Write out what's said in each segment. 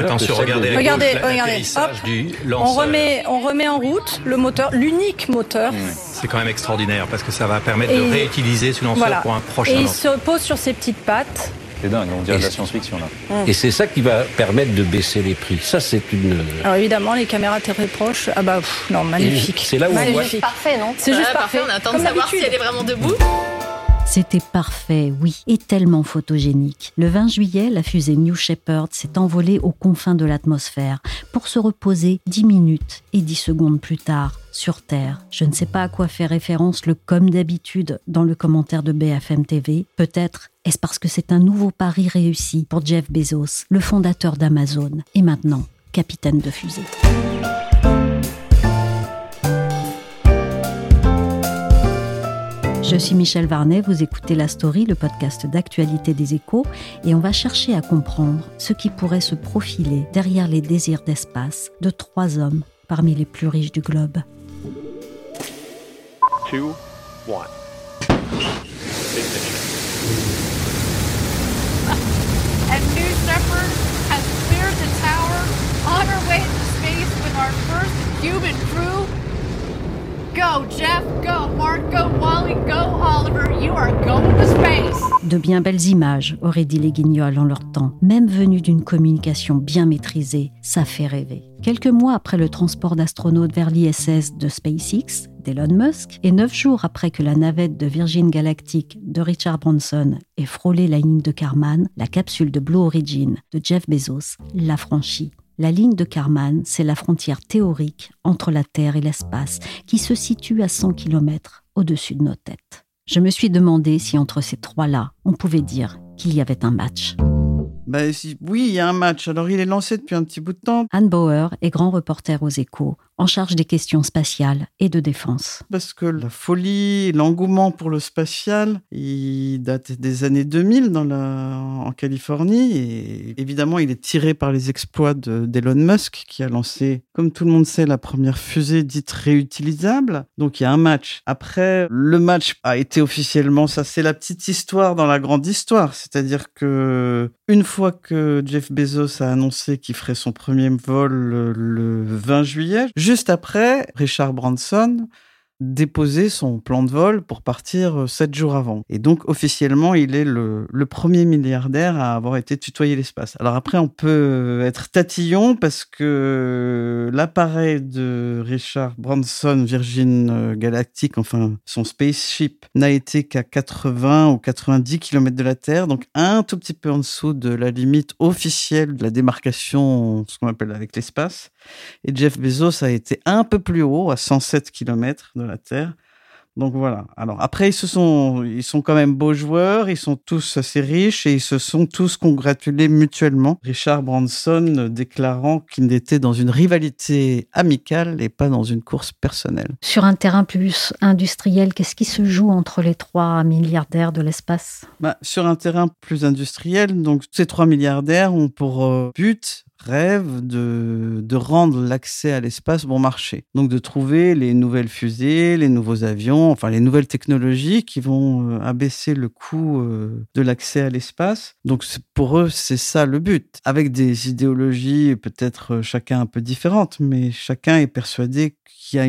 Attention, regardez, Regardez, regardez, hop. du On remet, on remet en route le moteur, l'unique moteur. C'est quand même extraordinaire parce que ça va permettre Et- de réutiliser ce lanceur Voilà. pour un prochain Et il lanceur. se pose sur ses petites pattes. C'est dingue, on dirait de la science-fiction là. Et c'est ça qui va permettre de baisser les prix. Ça, c'est une. Alors évidemment, les caméras très proches. Ah bah pff, non, magnifique. C'est là où on voit- magnifique. Parfait, non? C'est juste Ouais, parfait. On attend Comme de savoir si elle est vraiment debout. C'était parfait, oui, et tellement photogénique. Le 20 juillet, la fusée New Shepard s'est envolée aux confins de l'atmosphère pour se reposer 10 minutes et 10 secondes plus tard sur Terre. Je ne sais pas à quoi fait référence le comme d'habitude dans le commentaire de BFM TV. Peut-être est-ce parce que c'est un nouveau pari réussi pour Jeff Bezos, le fondateur d'Amazon, et maintenant capitaine de fusée. Je suis Michel Varnet, vous écoutez La Story, le podcast d'actualité des échos, et on va chercher à comprendre ce qui pourrait se profiler derrière les désirs d'espace de trois hommes parmi les plus riches du globe. two, one. and New Shepard has cleared the tower on her way to space with our first human crew. Go, Jeff, go, Mark, go, Wally, go, Oliver. You are going to space. De bien belles images, auraient dit les guignols en leur temps. Même venues d'une communication bien maîtrisée, ça fait rêver. Quelques mois après le transport d'astronautes vers l'ISS de SpaceX, d'Elon Musk, et neuf jours après que la navette de Virgin Galactic de Richard Branson ait frôlé la ligne de Karman, la capsule de Blue Origin de Jeff Bezos l'a franchie. La ligne de Karman, c'est la frontière théorique entre la Terre et l'espace, qui se situe à 100 km au-dessus de nos têtes. Je me suis demandé si entre ces trois-là, on pouvait dire qu'il y avait un match. Bah, si- oui, il y a un match. Alors, il est lancé depuis un petit bout de temps Anne Bauer est grand reporter aux échos, en charge des questions spatiales et de défense. parce que la folie, l'engouement pour le spatial, il date des années 2000 dans la, en Californie. Et évidemment, il est tiré par les exploits de- d'Elon Musk, qui a lancé, comme tout le monde sait, la première fusée dite réutilisable. Donc, il y a un match. Après, le match a été officiellement, ça c'est la petite histoire dans la grande histoire. C'est-à-dire que une fois que Jeff Bezos a annoncé qu'il ferait son premier vol le 20 juillet, juste après, Richard Branson déposé son plan de vol pour partir euh, sept jours avant. Et donc, officiellement, il est le, premier milliardaire à avoir été tutoyé l'espace. Alors après, on peut être tatillon parce que l'appareil de Richard Branson, Virgin euh, Galactic, enfin, son spaceship, n'a été qu'à 80 ou 90 km de la Terre, donc un tout petit peu en dessous de la limite officielle de la démarcation, ce qu'on appelle avec l'espace. Et Jeff Bezos a été un peu plus haut, à 107 km de la Terre. Donc voilà. Alors après, ils se sont, ils sont quand même beaux joueurs, ils sont tous assez riches et ils se sont tous congratulés mutuellement. Richard Branson déclarant qu'il était dans une rivalité amicale et pas dans une course personnelle. Sur un terrain plus industriel, qu'est-ce qui se joue entre les trois milliardaires de l'espace? Bah, sur un terrain plus industriel, donc ces trois milliardaires ont pour euh, but rêve de, de rendre l'accès à l'espace bon marché. Donc de trouver les nouvelles fusées, les nouveaux avions, enfin les nouvelles technologies qui vont euh, abaisser le coût euh, de l'accès à l'espace. Donc pour eux, c'est ça le but. Avec des idéologies peut-être euh, chacun un peu différentes, mais chacun est persuadé qu'il y a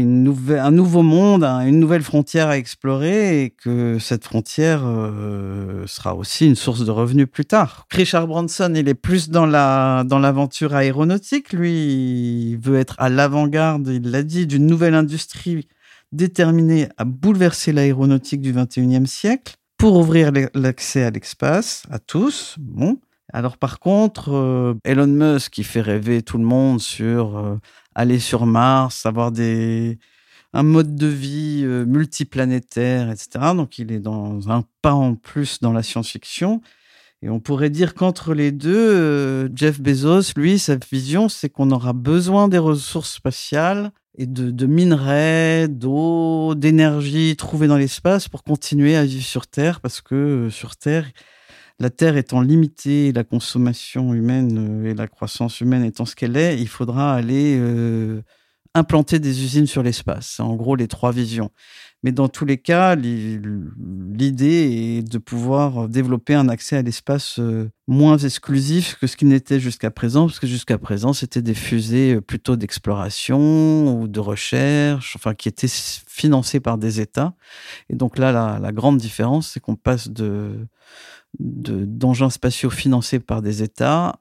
un nouveau monde, un- une nouvelle frontière à explorer et que cette frontière euh, sera aussi une source de revenus plus tard. Richard Branson, il est plus dans la dans l'aventure aéronautique. Lui, il veut être à l'avant-garde, il l'a dit, d'une nouvelle industrie déterminée à bouleverser l'aéronautique du 21e siècle pour ouvrir l'accès à l'espace à tous. Bon. Alors par contre, euh, Elon Musk, qui fait rêver tout le monde sur euh, aller sur Mars, avoir des un mode de vie multiplanétaire, etc. Donc il est dans un pas en plus dans la science-fiction. Et on pourrait dire qu'entre les deux, Jeff Bezos, lui, sa vision, c'est qu'on aura besoin des ressources spatiales et de, de minerais, d'eau, d'énergie trouvée dans l'espace pour continuer à vivre sur Terre, parce que sur Terre, la Terre étant limitée, la consommation humaine euh, et la croissance humaine étant ce qu'elle est, il faudra aller euh, implanter des usines sur l'espace. En gros les trois visions. Mais dans tous les cas, l'idée est de pouvoir développer un accès à l'espace euh, moins exclusif que ce qui n'était jusqu'à présent, parce que jusqu'à présent, c'était des fusées plutôt d'exploration ou de recherche, enfin, qui étaient financées par des États. Et donc là, la grande différence, c'est qu'on passe de d'engins spatiaux financés par des États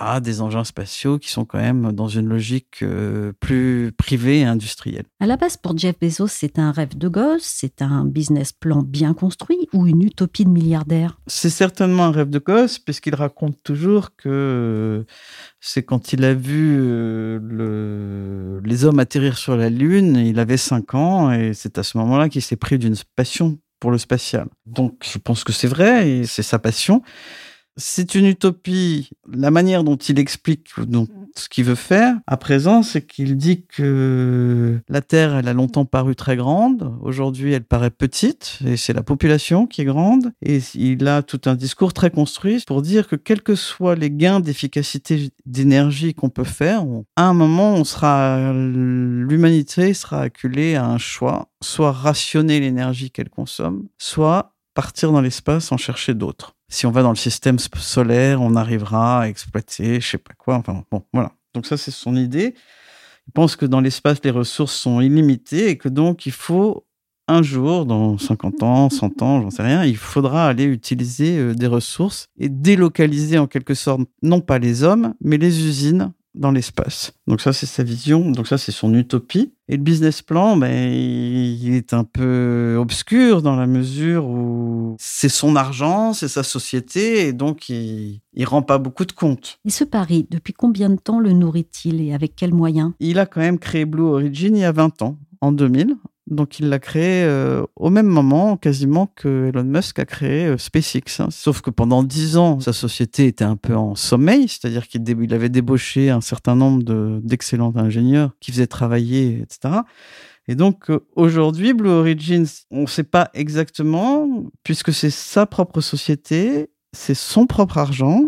à des engins spatiaux qui sont quand même dans une logique euh, plus privée et industrielle. À la base, pour Jeff Bezos, c'est un rêve de gosse, c'est un business plan bien construit ou une utopie de milliardaire? C'est certainement un rêve de gosse, puisqu'il raconte toujours que euh, c'est quand il a vu euh, le... les hommes atterrir sur la Lune, il avait 5 ans, et c'est à ce moment-là qu'il s'est pris d'une passion pour le spatial. Donc je pense que c'est vrai et c'est sa passion. C'est une utopie. La manière dont il explique ce qu'il veut faire à présent, c'est qu'il dit que la Terre, elle a longtemps paru très grande. Aujourd'hui, elle paraît petite et c'est la population qui est grande. Et il a tout un discours très construit pour dire que quels que soient les gains d'efficacité d'énergie qu'on peut faire, à un moment, on sera, l'humanité sera acculée à un choix, soit rationner l'énergie qu'elle consomme, soit partir dans l'espace en chercher d'autres si on va dans le système solaire, on arrivera à exploiter, je sais pas quoi. Enfin, bon, voilà. Donc ça, c'est son idée. Il pense que dans l'espace, les ressources sont illimitées et que donc il faut un jour, dans 50 ans, 100 ans, j'en sais rien, il faudra aller utiliser euh, des ressources et délocaliser en quelque sorte, non pas les hommes, mais les usines dans l'espace. Donc ça, c'est sa vision. Donc ça, c'est son utopie. Et le business plan, ben, il est un peu obscur dans la mesure où c'est son argent, c'est sa société, et donc il, il rend pas beaucoup de compte. Et ce pari, depuis combien de temps le nourrit-il et avec quels moyens? Il a quand même créé Blue Origin il y a 20 ans, en 2000, donc il l'a créé euh, au même moment quasiment que Elon Musk a créé euh, SpaceX. Hein. Sauf que pendant dix ans, sa société était un peu en sommeil, c'est-à-dire qu'il avait débauché un certain nombre d'excellents ingénieurs qui faisaient travailler, etc. Et donc euh, aujourd'hui, Blue Origin, on ne sait pas exactement, puisque c'est sa propre société, c'est son propre argent.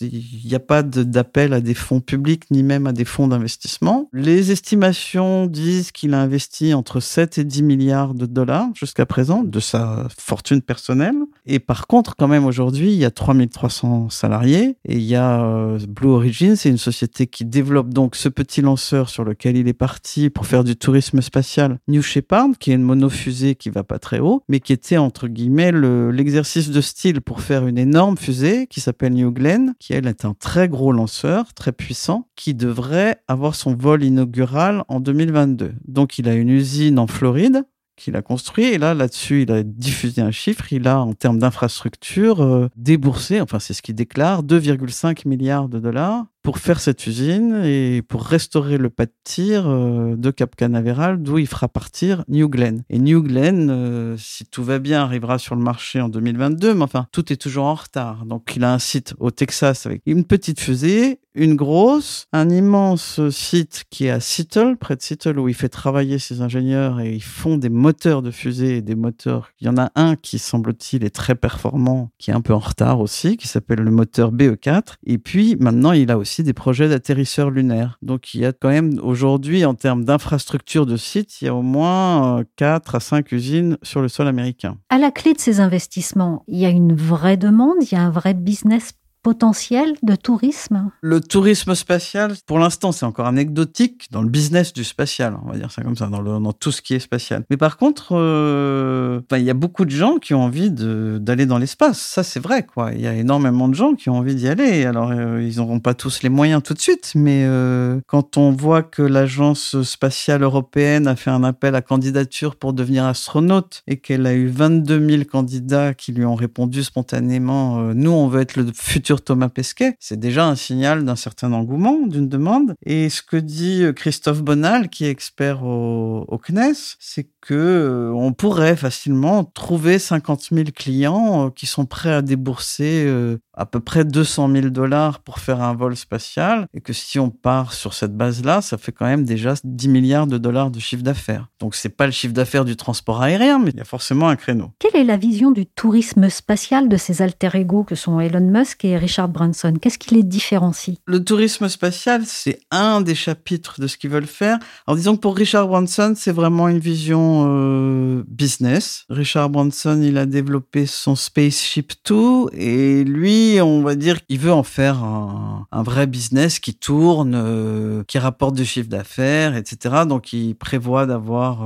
Il n'y a pas d'appel à des fonds publics ni même à des fonds d'investissement. Les estimations disent qu'il a investi entre 7 et 10 milliards de dollars jusqu'à présent de sa fortune personnelle. Et par contre, quand même aujourd'hui, il y a 3300 salariés et il y a euh, Blue Origin, c'est une société qui développe donc ce petit lanceur sur lequel il est parti pour faire du tourisme spatial New Shepard, qui est une monofusée qui va pas très haut, mais qui était entre guillemets l'exercice de style pour faire une énorme fusée qui s'appelle New Glenn, qui elle est un très gros lanceur, très puissant, qui devrait avoir son vol inaugural en 2022. Donc il a une usine en Floride qu'il a construit. Et là, là-dessus, il a diffusé un chiffre. Il a, en termes d'infrastructure, euh, déboursé, enfin, c'est ce qu'il déclare, 2,5 milliards de dollars pour faire cette usine et pour restaurer le pas de tir euh, de Cap Canaveral d'où il fera partir New Glenn. Et New Glenn, euh, si tout va bien, arrivera sur le marché en 2022, mais enfin, tout est toujours en retard. Donc il a un site au Texas avec une petite fusée, une grosse, un immense site qui est à Seattle, près de Seattle, où il fait travailler ses ingénieurs et ils font des moteurs de fusée et des moteurs. Il y en a un qui, semble-t-il, est très performant, qui est un peu en retard aussi, qui s'appelle le moteur BE4. Et puis, maintenant, il a aussi des projets d'atterrisseurs lunaires. Donc il y a quand même aujourd'hui, en termes d'infrastructure de sites, il y a au moins 4 euh, à 5 usines sur le sol américain. À la clé de ces investissements, il y a une vraie demande, il y a un vrai business potentiel de tourisme Le tourisme spatial, pour l'instant, c'est encore anecdotique dans le business du spatial, on va dire ça comme ça, dans, tout ce qui est spatial. Mais par contre, euh, il y a beaucoup de gens qui ont envie d'aller dans l'espace. Ça, c'est vrai, quoi. Il y a énormément de gens qui ont envie d'y aller. Alors, euh, ils n'auront pas tous les moyens tout de suite, mais euh, quand on voit que l'agence spatiale européenne a fait un appel à candidature pour devenir astronaute et qu'elle a eu 22 000 candidats qui lui ont répondu spontanément, nous, on veut être le futur Thomas Pesquet, c'est déjà un signal d'un certain engouement, d'une demande. Et ce que dit Christophe Bonal, qui est expert au, au CNES, c'est que euh, on pourrait facilement trouver 50 000 clients euh, qui sont prêts à débourser euh, à peu près 200 000 dollars pour faire un vol spatial et que si on part sur cette base-là, ça fait quand même déjà 10 milliards de dollars de chiffre d'affaires. Donc c'est pas le chiffre d'affaires du transport aérien, mais il y a forcément un créneau. Quelle est la vision du tourisme spatial de ces alter ego que sont Elon Musk et Richard Branson? Qu'est-ce qui les différencie? Le tourisme spatial, c'est un des chapitres de ce qu'ils veulent faire. Alors disons que pour Richard Branson, c'est vraiment une vision euh, business. Richard Branson, il a développé son Spaceship 2 et lui on va dire qu'il veut en faire un, vrai business qui tourne, euh, qui rapporte du chiffre d'affaires, etc. Donc, il prévoit d'avoir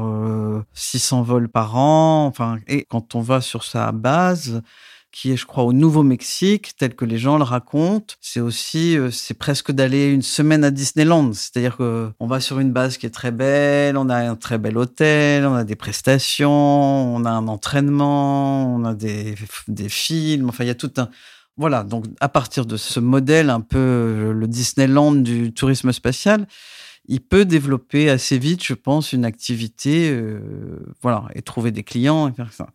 600 euh, vols par an. Enfin, et quand on va sur sa base, qui est, je crois, au Nouveau-Mexique, tel que les gens le racontent. C'est aussi, euh, c'est presque d'aller une semaine à Disneyland. C'est-à-dire que on va sur une base qui est très belle, on a un très bel hôtel, on a des prestations, on a un entraînement, on a des, des films. Enfin, il y a tout un, voilà, donc à partir de ce modèle un peu euh, le Disneyland du tourisme spatial, il peut développer assez vite, je pense, une activité, euh, voilà, et trouver des clients.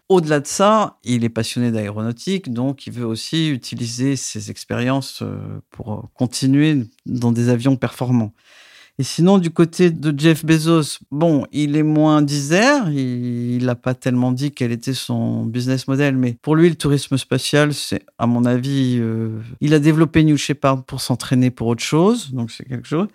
Au-delà de ça, il est passionné d'aéronautique, donc il veut aussi utiliser ses expériences euh, pour continuer dans des avions performants. Et sinon, du côté de Jeff Bezos, bon, il est moins disert. Il n'a pas tellement dit quel était son business model, mais pour lui, le tourisme spatial, c'est, à mon avis, euh, il a développé New Shepard pour s'entraîner pour autre chose, donc c'est quelque chose.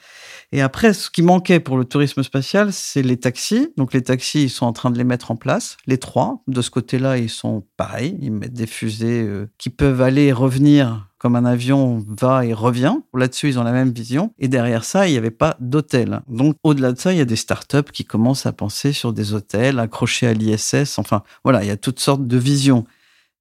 Et après, ce qui manquait pour le tourisme spatial, c'est les taxis. Donc les taxis, ils sont en train de les mettre en place, les trois. De ce côté-là, ils sont pareils. Ils mettent des fusées euh, qui peuvent aller et revenir comme un avion va et revient. Là-dessus, ils ont la même vision. Et derrière ça, il n'y avait pas d'hôtel. Donc, au-delà de ça, il y a des startups qui commencent à penser sur des hôtels accrochés à l'ISS. Enfin, voilà, il y a toutes sortes de visions.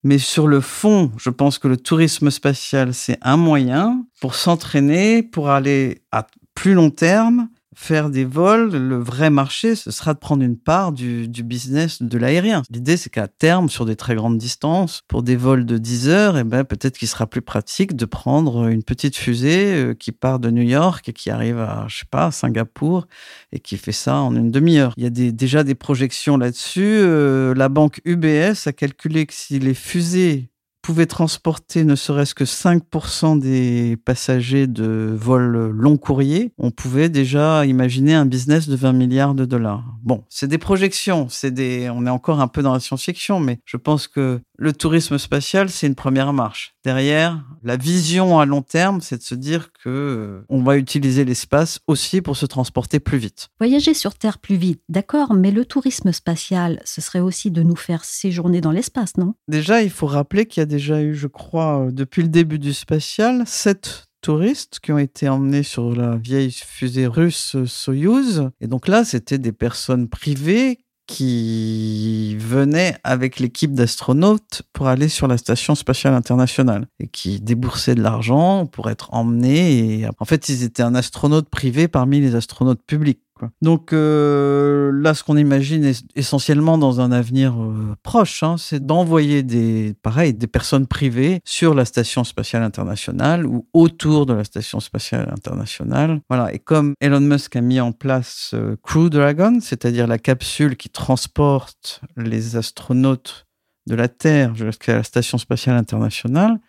Mais sur le fond, je pense que le tourisme spatial, c'est un moyen pour s'entraîner, pour aller à plus long terme faire des vols, le vrai marché, ce sera de prendre une part du, business de l'aérien. L'idée, c'est qu'à terme, sur des très grandes distances, pour des vols de 10 heures, eh ben, peut-être qu'il sera plus pratique de prendre une petite fusée euh, qui part de New York et qui arrive à, je sais pas, Singapour et qui fait ça en une demi-heure. Il y a déjà des projections là-dessus. Euh, la banque UBS a calculé que si les fusées pouvait transporter ne serait-ce que 5% des passagers de vols long courrier, on pouvait déjà imaginer un business de 20 milliards de dollars. Bon, c'est des projections, c'est des, on est encore un peu dans la science-fiction, mais je pense que le tourisme spatial, c'est une première marche. Derrière, la vision à long terme, c'est de se dire que euh, on va utiliser l'espace aussi pour se transporter plus vite. Voyager sur Terre plus vite, d'accord, mais le tourisme spatial, ce serait aussi de nous faire séjourner dans l'espace, non? Déjà, il faut rappeler qu'il y a déjà eu, je crois, euh, depuis le début du spatial, sept touristes qui ont été emmenés sur la vieille fusée russe Soyuz. Et donc là, c'était des personnes privées qui venait avec l'équipe d'astronautes pour aller sur la station spatiale internationale et qui déboursaient de l'argent pour être emmenés. Et en fait, ils étaient un astronaute privé parmi les astronautes publics. Donc euh, là, ce qu'on imagine essentiellement dans un avenir euh, proche, hein, c'est d'envoyer des, pareil, des personnes privées sur la station spatiale internationale ou autour de la station spatiale internationale. Voilà. Et comme Elon Musk a mis en place euh, Crew Dragon, c'est-à-dire la capsule qui transporte les astronautes de la Terre jusqu'à la station spatiale internationale,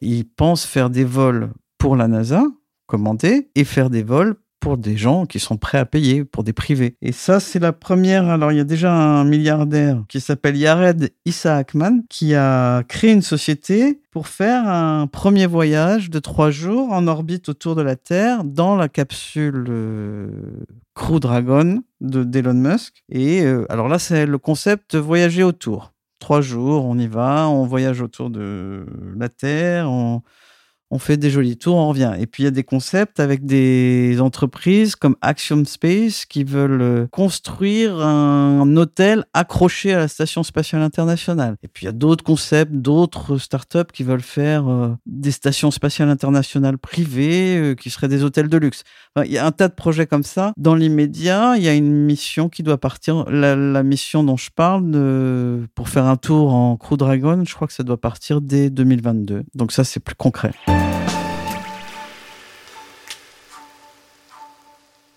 il pense faire des vols pour la NASA commandés et faire des vols pour des gens qui sont prêts à payer, pour des privés. Et ça, c'est la première. Alors, il y a déjà un milliardaire qui s'appelle Yared Issaakman qui a créé une société pour faire un premier voyage de trois jours en orbite autour de la Terre dans la capsule euh, Crew Dragon de d'Elon Musk. Et euh, alors là, c'est le concept voyager autour. Trois jours, on y va, on voyage autour de la Terre, on on fait des jolis tours, on revient. Et puis il y a des concepts avec des entreprises comme Axiom Space qui veulent euh, construire un hôtel accroché à la station spatiale internationale. Et puis il y a d'autres concepts, d'autres startups qui veulent faire euh, des stations spatiales internationales privées euh, qui seraient des hôtels de luxe. il y a un tas de projets comme ça. Dans l'immédiat, il y a une mission qui doit partir. La, mission dont je parle pour faire un tour en Crew Dragon, je crois que ça doit partir dès 2022. Donc ça, c'est plus concret.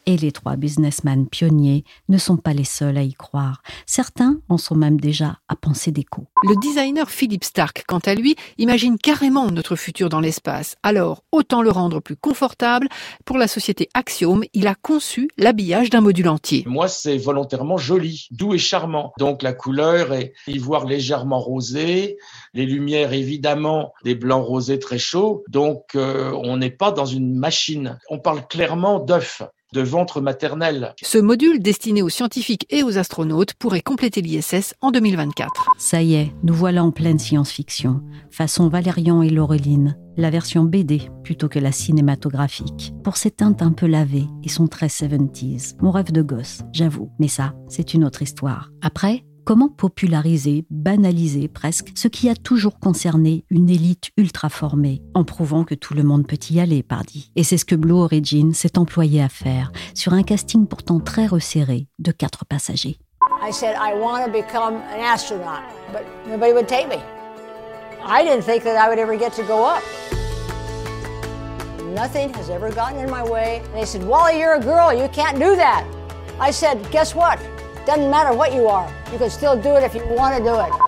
Et les trois businessmen pionniers ne sont pas les seuls à y croire. Certains en sont même déjà à penser des coups. Le designer Philip Stark, quant à lui, imagine carrément notre futur dans l'espace. Alors, autant le rendre plus confortable. Pour la société Axiom, il a conçu l'habillage d'un module entier. Moi, c'est volontairement joli, doux et charmant. Donc la couleur est ivoire légèrement rosé, les lumières évidemment des blancs rosés très chauds. Donc euh, on n'est pas dans une machine. On parle clairement d'œuf de ventre maternel. Ce module destiné aux scientifiques et aux astronautes pourrait compléter l'ISS en 2024. Ça y est, nous voilà en pleine science-fiction, façon Valérian et Laureline, la version BD plutôt que la cinématographique. Pour ces teintes un peu lavées et son très 70s. Mon rêve de gosse, j'avoue, mais ça, c'est une autre histoire. Après, Comment populariser, banaliser presque ce qui a toujours concerné une élite ultra formée, en prouvant que tout le monde peut y aller, pardi. Et c'est ce que Blue Origin s'est employé à faire, sur un casting pourtant très resserré de quatre passagers. I said I want to become an astronaut, but nobody would take me. I didn't think that I would ever get to go up. Nothing has ever gotten in my way. And they said, Wally, you're a girl, you can't do that. I said, guess what?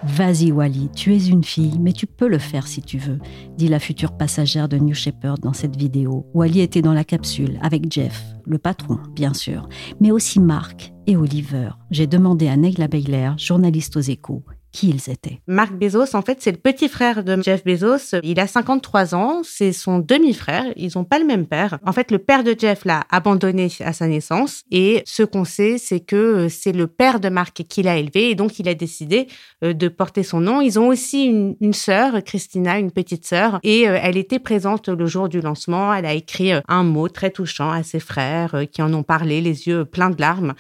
Vas-y Wally, tu es une fille, mais tu peux le faire si tu veux, dit la future passagère de New Shepard dans cette vidéo. Wally était dans la capsule avec Jeff, le patron, bien sûr, mais aussi Mark et Oliver. J'ai demandé à Neila Baylor, journaliste aux échos, qui ils étaient. Marc Bezos, en fait, c'est le petit frère de Jeff Bezos. Il a 53 ans, c'est son demi-frère. Ils n'ont pas le même père. En fait, le père de Jeff l'a abandonné à sa naissance. Et ce qu'on sait, c'est que euh, c'est le père de Marc qui l'a élevé. Et donc, il a décidé euh, de porter son nom. Ils ont aussi une, une sœur, Christina, une petite sœur. Et euh, elle était présente le jour du lancement. Elle a écrit un mot très touchant à ses frères qui en ont parlé, les yeux pleins de larmes.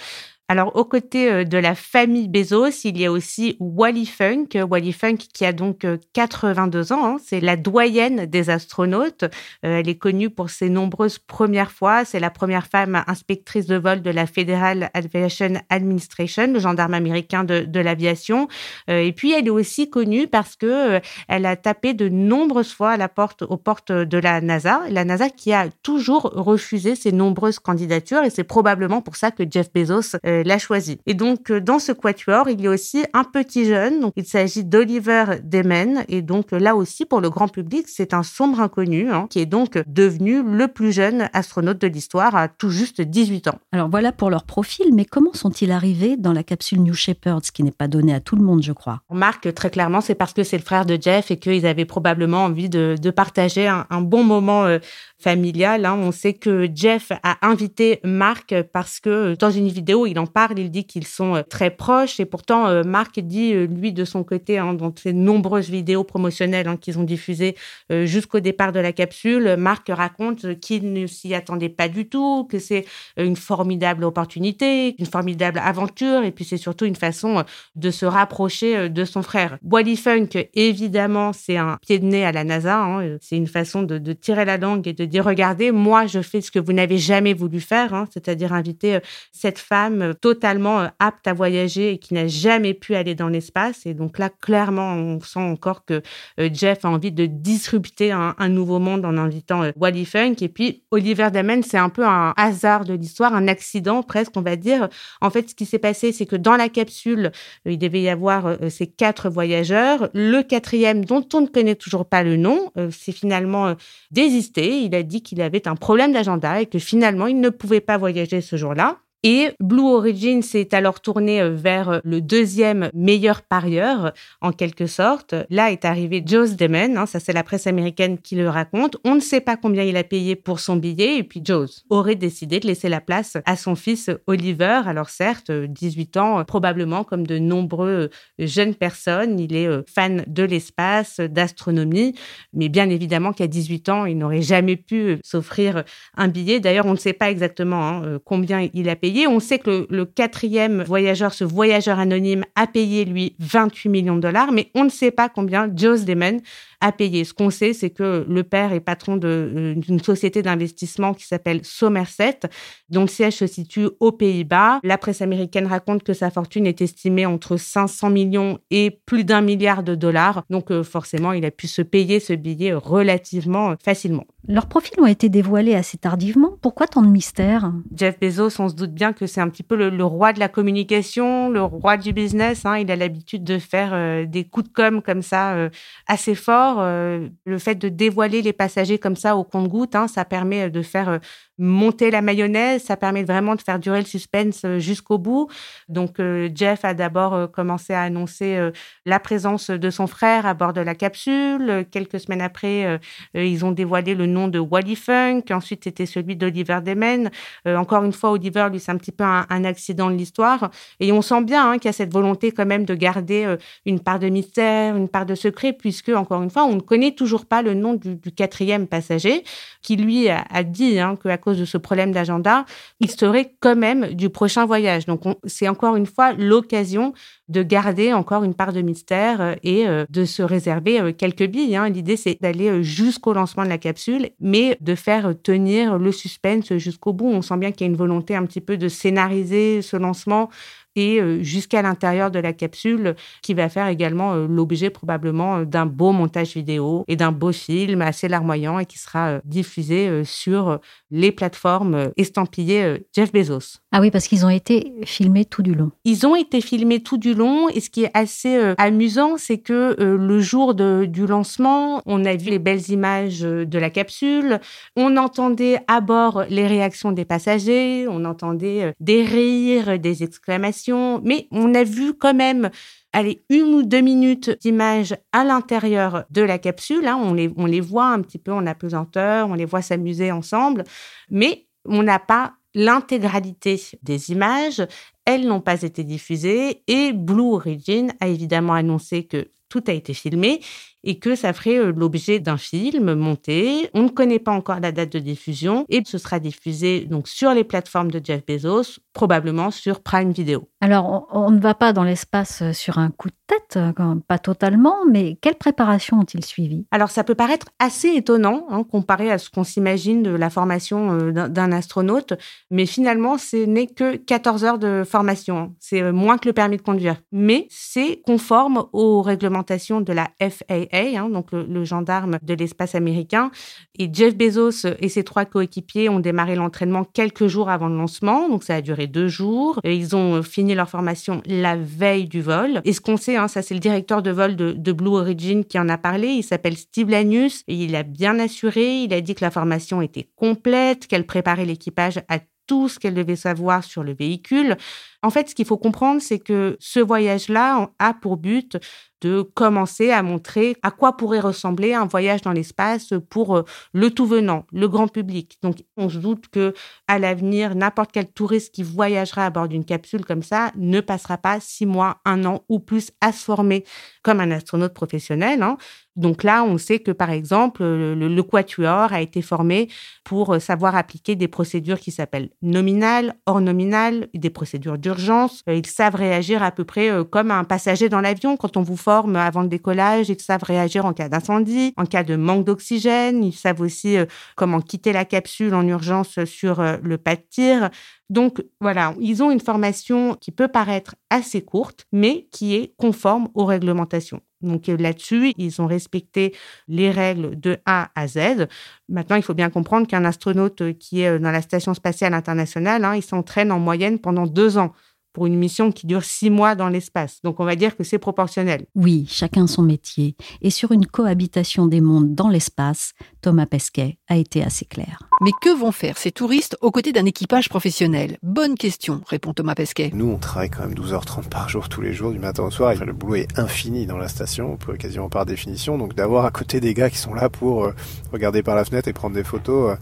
Alors, aux côtés euh, de la famille Bezos, il y a aussi Wally Funk. Wally Funk qui a donc 82 euh, ans. Hein. C'est la doyenne des astronautes. Euh, elle est connue pour ses nombreuses premières fois. C'est la première femme inspectrice de vol de la Federal Aviation Administration, le gendarme américain de, l'aviation. et puis, elle est aussi connue parce que elle a tapé de nombreuses fois à la porte, aux portes de la NASA. La NASA qui a toujours refusé ses nombreuses candidatures. Et c'est probablement pour ça que Jeff Bezos l'a choisi. Et donc, euh, dans ce quatuor, il y a aussi un petit jeune. Donc, il s'agit d'Oliver Demen. Et donc, là aussi, pour le grand public, c'est un sombre inconnu hein, qui est donc devenu le plus jeune astronaute de l'histoire à tout juste 18 ans. Alors, voilà pour leur profil. Mais comment sont-ils arrivés dans la capsule New Shepard, ce qui n'est pas donné à tout le monde, je crois? On remarque très clairement, c'est parce que c'est le frère de Jeff et qu'ils avaient probablement envie de, partager un, bon moment euh, familial. Hein. On sait que Jeff a invité Marc parce que dans une vidéo, il en parle, il dit qu'ils sont euh, très proches et pourtant euh, Marc dit, euh, lui, de son côté, hein, dans ses nombreuses vidéos promotionnelles hein, qu'ils ont diffusées jusqu'au départ de la capsule, Marc raconte qu'il ne s'y attendait pas du tout, que c'est une formidable opportunité, une formidable aventure et puis c'est surtout une façon de se rapprocher de son frère. Wally Funk, évidemment, c'est un pied de nez à la NASA, c'est une façon de, tirer la langue et de regardez, moi je fais ce que vous n'avez jamais voulu faire, hein, c'est-à-dire inviter cette femme totalement euh, apte à voyager et qui n'a jamais pu aller dans l'espace. Et donc là, clairement, on sent encore que Jeff a envie de disrupter un, nouveau monde en invitant Wally Funk. Et puis Oliver Damen, c'est un peu un hasard de l'histoire, un accident presque, on va dire. En fait, ce qui s'est passé, c'est que dans la capsule, il devait y avoir ces quatre voyageurs. Le quatrième, dont on ne connaît toujours pas le nom, c'est finalement désisté. Il a dit qu'il avait un problème d'agenda et que finalement, il ne pouvait pas voyager ce jour-là. Et Blue Origin s'est alors tourné euh, vers le deuxième meilleur parieur, en quelque sorte. Là est arrivé Joe Damon, hein, ça c'est la presse américaine qui le raconte. On ne sait pas combien il a payé pour son billet, et puis Joe aurait décidé de laisser la place à son fils Oliver. Alors certes, 18 ans, probablement comme de nombreux jeunes personnes, il est fan de l'espace, d'astronomie, mais bien évidemment qu'à 18 ans, il n'aurait jamais pu s'offrir un billet. D'ailleurs, on ne sait pas exactement hein, combien il a payé. On sait que le, quatrième voyageur, ce voyageur anonyme, a payé, lui, 28 millions de dollars, mais on ne sait pas combien Joe Damon à payer. Ce qu'on sait, c'est que le père est patron euh, d'une société d'investissement qui s'appelle Somerset, dont le siège se situe aux Pays-Bas. La presse américaine raconte que sa fortune est estimée entre 500 millions et plus d'un milliard de dollars. Donc euh, forcément, il a pu se payer ce billet relativement facilement. Leurs profils ont été dévoilés assez tardivement. Pourquoi tant de mystère Jeff Bezos, on se doute bien que c'est un petit peu le, roi de la communication, le roi du business. Hein. Il a l'habitude de faire euh, des coups de com' comme ça assez forts le fait de dévoiler les passagers comme ça au compte-goutte, hein, ça permet de faire euh, monter la mayonnaise, ça permet vraiment de faire durer le suspense euh, jusqu'au bout. Donc Jeff a d'abord commencé à annoncer la présence de son frère à bord de la capsule. Quelques semaines après, ils ont dévoilé le nom de Wally Funk. Ensuite, c'était celui d'Oliver Demen. encore une fois, Oliver, lui, c'est un petit peu un, accident de l'histoire. Et on sent bien hein, qu'il y a cette volonté quand même de garder une part de mystère, une part de secret, puisque, encore une fois, on ne connaît toujours pas le nom du, quatrième passager, qui lui a, dit hein, qu'à cause de ce problème d'agenda, il serait quand même du prochain voyage. Donc, c'est encore une fois l'occasion de garder encore une part de mystère euh, et euh, de se réserver euh, quelques billes. Hein. L'idée, c'est d'aller jusqu'au lancement de la capsule, mais de faire tenir le suspense jusqu'au bout. On sent bien qu'il y a une volonté un petit peu de scénariser ce lancement et euh, jusqu'à l'intérieur de la capsule qui va faire également euh, l'objet probablement euh, d'un beau montage vidéo et d'un beau film assez larmoyant et qui sera diffusé sur les plateformes estampillées Jeff Bezos. Ah oui, parce qu'ils ont été filmés tout du long. Ils ont été filmés tout du long et ce qui est assez amusant, c'est que le jour du lancement, on a vu les belles images de la capsule, on entendait à bord les réactions des passagers, on entendait des rires, des exclamations mais on a vu quand même allez, une ou deux minutes d'image à l'intérieur de la capsule. Hein. On, les, on les voit un petit peu en apesanteur, on les voit s'amuser ensemble, mais on n'a pas l'intégralité des images. Elles n'ont pas été diffusées et Blue Origin a évidemment annoncé que tout a été filmé et que ça ferait euh, l'objet d'un film monté. On ne connaît pas encore la date de diffusion et ce sera diffusé donc sur les plateformes de Jeff Bezos, probablement sur Prime Video. Alors, on, ne va pas dans l'espace euh, sur un coup de tête, euh, pas totalement, mais quelle préparation ont-ils suivi Alors, ça peut paraître assez étonnant hein, comparé à ce qu'on s'imagine de la formation d'un astronaute, mais finalement, ce n'est que 14 heures de formation. C'est moins que le permis de conduire, mais c'est conforme aux réglementations de la FAA Hein, donc le, gendarme de l'espace américain. Et Jeff Bezos et ses trois coéquipiers ont démarré l'entraînement quelques jours avant le lancement, donc ça a duré deux jours. Ils ont fini leur formation la veille du vol. Et ce qu'on sait, hein, ça c'est le directeur de vol de, Blue Origin qui en a parlé. Il s'appelle Steve Lanius et il a bien assuré. Il a dit que la formation était complète, qu'elle préparait l'équipage à tout ce qu'elle devait savoir sur le véhicule. En fait, ce qu'il faut comprendre, c'est que ce voyage-là a pour but de commencer à montrer à quoi pourrait ressembler un voyage dans l'espace pour euh, le tout venant, le grand public. Donc, on se doute que à l'avenir, n'importe quel touriste qui voyagera à bord d'une capsule comme ça ne passera pas six mois, un an ou plus à se former comme un astronaute professionnel. Hein. Donc là, on sait que par exemple, le, quatuor a été formé pour euh, savoir appliquer des procédures qui s'appellent nominales, hors nominales, des procédures d'urgence. Euh, ils savent réagir à peu près comme un passager dans l'avion quand on vous forme avant le décollage, ils savent réagir en cas d'incendie, en cas de manque d'oxygène, ils savent aussi euh, comment quitter la capsule en urgence sur euh, le pas de tir. Donc voilà, ils ont une formation qui peut paraître assez courte, mais qui est conforme aux réglementations. Donc euh, là-dessus, ils ont respecté les règles de A à Z. Maintenant, il faut bien comprendre qu'un astronaute qui est dans la Station spatiale internationale, hein, il s'entraîne en moyenne pendant deux ans pour une mission qui dure six mois dans l'espace. Donc on va dire que c'est proportionnel. Oui, chacun son métier. Et sur une cohabitation des mondes dans l'espace, Thomas Pesquet a été assez clair. Mais que vont faire ces touristes aux côtés d'un équipage professionnel? Bonne question, répond Thomas Pesquet. Nous, on travaille quand même 12h30 par jour, tous les jours, du matin au soir. Le boulot est infini dans la station, quasiment par définition. Donc d'avoir à côté des gars qui sont là pour euh, regarder par la fenêtre et prendre des photos, euh,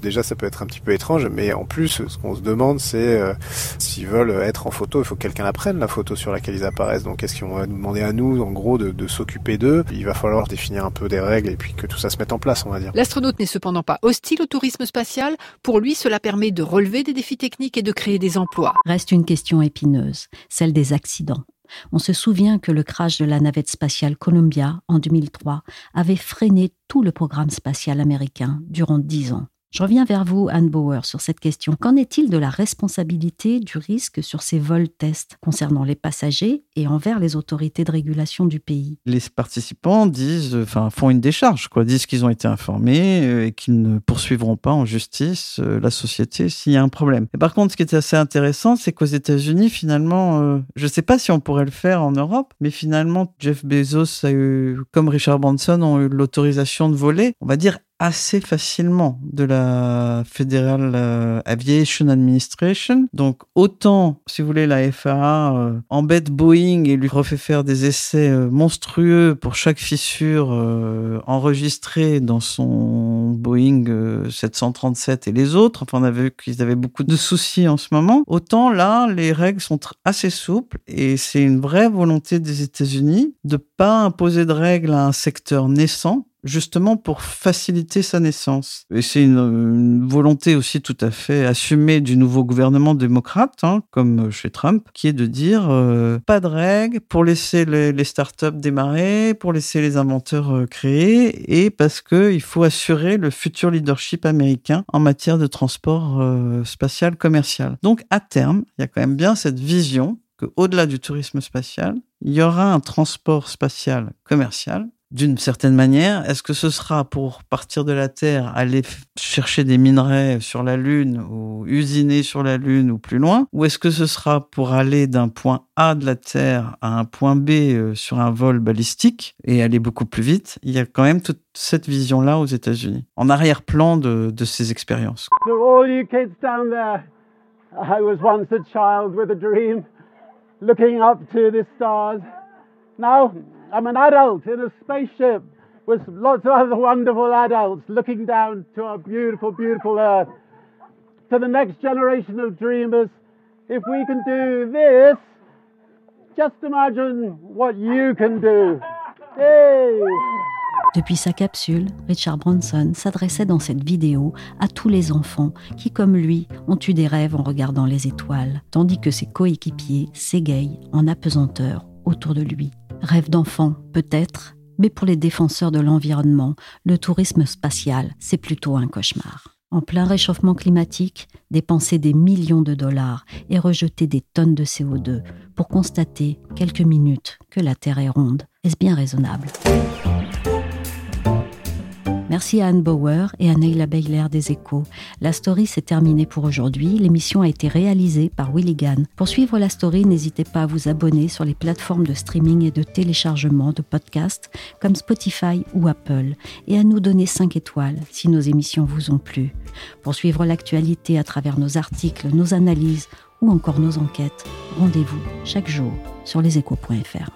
déjà ça peut être un petit peu étrange, mais en plus ce qu'on se demande c'est euh, s'ils veulent être en photo, il faut que quelqu'un apprenne la photo sur laquelle ils apparaissent. Donc est-ce qu'on va nous demander à nous en gros de, de s'occuper d'eux? Il va falloir définir un peu des règles et puis que tout ça se mette en place, on va dire. L'astronaute n'est cependant pas hostile au tourisme spatial. Pour lui, cela permet de relever des défis techniques et de créer des emplois. Reste une question épineuse, celle des accidents. On se souvient que le crash de la navette spatiale Columbia en 2003 avait freiné tout le programme spatial américain durant dix ans. Je reviens vers vous, Anne Bauer, sur cette question. Qu'en est-il de la responsabilité du risque sur ces vols tests concernant les passagers et envers les autorités de régulation du pays? Les participants disent, enfin, font une décharge, quoi, disent qu'ils ont été informés euh, et qu'ils ne poursuivront pas en justice euh, la société s'il y a un problème. Et par contre, ce qui était assez intéressant, c'est qu'aux États-Unis, finalement, euh, je ne sais pas si on pourrait le faire en Europe, mais finalement, Jeff Bezos a eu, comme Richard Branson, ont eu l'autorisation de voler, on va dire assez facilement de la Federal euh, Aviation Administration. Donc autant, si vous voulez, la FAA euh, embête Boeing et lui refait faire des essais euh, monstrueux pour chaque fissure enregistrée dans son Boeing 737 et les autres. Enfin, on a vu qu'ils avaient beaucoup de soucis en ce moment. Autant là, les règles sont assez souples et c'est une vraie volonté des États-Unis de pas imposer de règles à un secteur naissant justement pour faciliter sa naissance. Et c'est une, volonté aussi tout à fait assumée du nouveau gouvernement démocrate, hein, comme chez Trump, qui est de dire euh, pas de règles pour laisser les, startups démarrer, pour laisser les inventeurs euh, créer, et parce qu'il faut assurer le futur leadership américain en matière de transport euh, spatial commercial. Donc à terme, il y a quand même bien cette vision qu'au-delà du tourisme spatial, il y aura un transport spatial commercial d'une certaine manière. Est-ce que ce sera pour partir de la Terre, aller chercher des minerais sur la Lune ou usiner sur la Lune ou plus loin Ou est-ce que ce sera pour aller d'un point A de la Terre à un point B euh, sur un vol balistique et aller beaucoup plus vite? Il y a quand même toute cette vision-là aux États-Unis, en arrière-plan de, ces expériences. looking up to the stars. Now I'm an adult in a spaceship with lots of other wonderful adults looking down to our beautiful, beautiful Earth. To the next generation of dreamers, if we can do this, just imagine what you can do. Hey! Depuis sa capsule, Richard Branson s'adressait dans cette vidéo à tous les enfants qui, comme lui, ont eu des rêves en regardant les étoiles, tandis que ses coéquipiers s'égayent en apesanteur autour de lui. Rêve d'enfant, peut-être, mais pour les défenseurs de l'environnement, le tourisme spatial, c'est plutôt un cauchemar. En plein réchauffement climatique, dépenser des millions de dollars et rejeter des tonnes de CO2 pour constater quelques minutes que la Terre est ronde, est-ce bien raisonnable? Merci à Anne Bauer et à Neila Beyler des Échos. La story s'est terminée pour aujourd'hui. L'émission a été réalisée par Willigan. Pour suivre la story, n'hésitez pas à vous abonner sur les plateformes de streaming et de téléchargement de podcasts comme Spotify ou Apple et à nous donner 5 étoiles si nos émissions vous ont plu. Pour suivre l'actualité à travers nos articles, nos analyses ou encore nos enquêtes, rendez-vous chaque jour sur leséchos.fr.